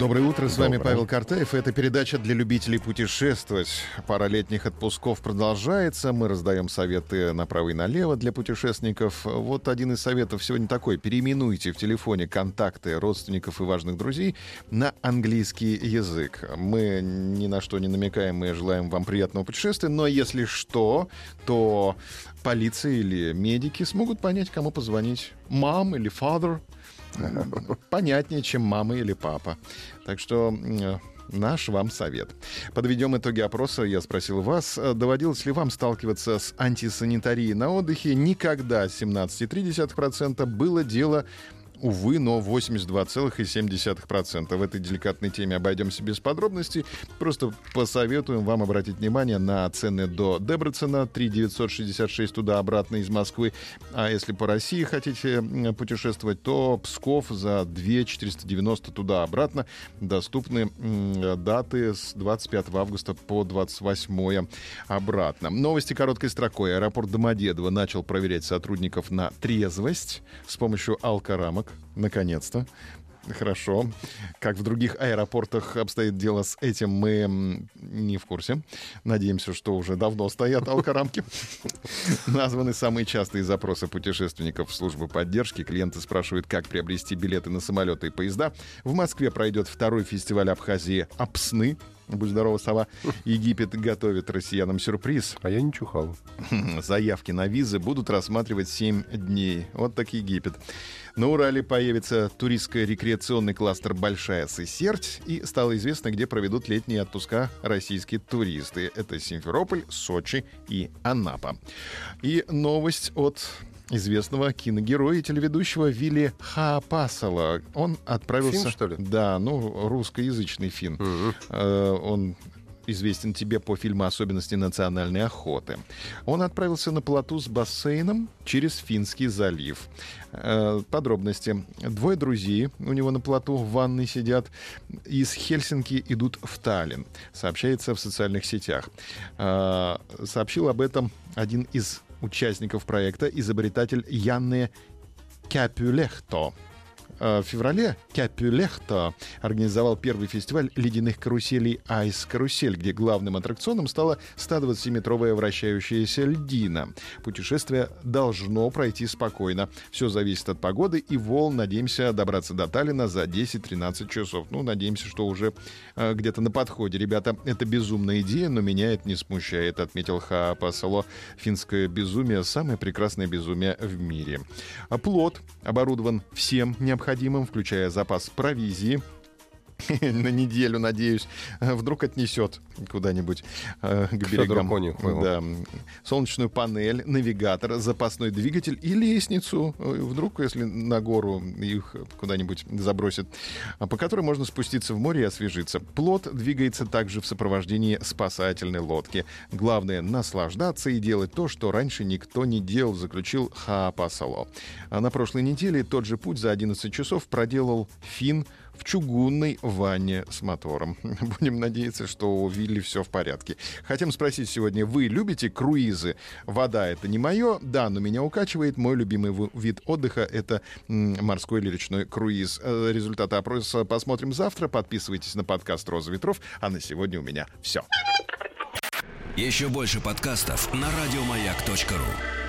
Доброе утро, с вами Доброе. Павел Картаев. Это передача для любителей путешествовать. Пара летних отпусков продолжается. Мы раздаем советы направо и налево для путешественников. Вот один из советов сегодня такой. Переименуйте в телефоне контакты родственников и важных друзей на английский язык. Мы ни на что не намекаем, мы желаем вам приятного путешествия. Но если что, то полиция или медики смогут понять, кому позвонить. Мам или father понятнее, чем мама или папа. Так что наш вам совет. Подведем итоги опроса. Я спросил вас, э, доводилось ли вам сталкиваться с антисанитарией на отдыхе? Никогда 17,3% было дело Увы, но 82,7%. В этой деликатной теме обойдемся без подробностей. Просто посоветуем вам обратить внимание на цены до Дебрецена 3,966 туда-обратно из Москвы. А если по России хотите путешествовать, то Псков за 2,490 туда-обратно. Доступны даты с 25 августа по 28 обратно. Новости короткой строкой. Аэропорт Домодедово начал проверять сотрудников на трезвость с помощью алкорамок. Наконец-то. Хорошо. Как в других аэропортах обстоит дело с этим, мы не в курсе. Надеемся, что уже давно стоят алкорамки. Названы самые частые запросы путешественников в службу поддержки. Клиенты спрашивают, как приобрести билеты на самолеты и поезда. В Москве пройдет второй фестиваль Абхазии «Апсны». Будь здорова, сова. Египет готовит россиянам сюрприз. А я не чухал. Заявки на визы будут рассматривать 7 дней. Вот так Египет. На Урале появится туристско-рекреационный кластер «Большая Сысерть». И стало известно, где проведут летние отпуска российские туристы. Это Симферополь, Сочи и Анапа. И новость от известного киногероя и телеведущего Вилли Хаапасала. Он отправился... Фин, что ли? Да, ну, русскоязычный фин. Э, Он известен тебе по фильму «Особенности национальной охоты». Он отправился на плоту с бассейном через Финский залив. Э, Подробности. Двое друзей у него на плоту в ванной сидят. Из Хельсинки идут в Таллин. Сообщается в социальных сетях. Э, Сообщил об этом один из участников проекта, изобретатель Янне Кяпюлехто. Э, В феврале Кяпюлехто организовал первый фестиваль ледяных каруселей «Айс Карусель», где главным аттракционом стала 120-метровая вращающаяся льдина. Путешествие должно пройти спокойно. Все зависит от погоды и волн. Надеемся добраться до Таллина за 10-13 часов. Ну, надеемся, что уже э, где-то на подходе. Ребята, это безумная идея, но меня это не смущает, отметил Хаапасало. Финское безумие — самое прекрасное безумие в мире. А плод оборудован всем необходимым, включая запас провизии, на неделю, надеюсь, э, вдруг отнесет куда-нибудь э, к Фёдору берегам. Да. Солнечную панель, навигатор, запасной двигатель и лестницу. Э, Вдруг, если на гору их куда-нибудь забросит, а по которой можно спуститься в море и освежиться. Плот двигается также в сопровождении спасательной лодки. Главное — наслаждаться и делать то, что раньше никто не делал, заключил Хаапасало. А на прошлой неделе тот же путь за 11 часов проделал Фин в чугунной ванне с мотором. Будем надеяться, что у Вилли все в порядке. Хотим спросить сегодня, вы любите круизы? Вода — это не мое, да, но меня укачивает. Мой любимый ви- вид отдыха — это морской или речной круиз. Э, Результаты опроса посмотрим завтра. Подписывайтесь на подкаст «Роза ветров». А на сегодня у меня все. Еще больше подкастов на радиомаяк.ру.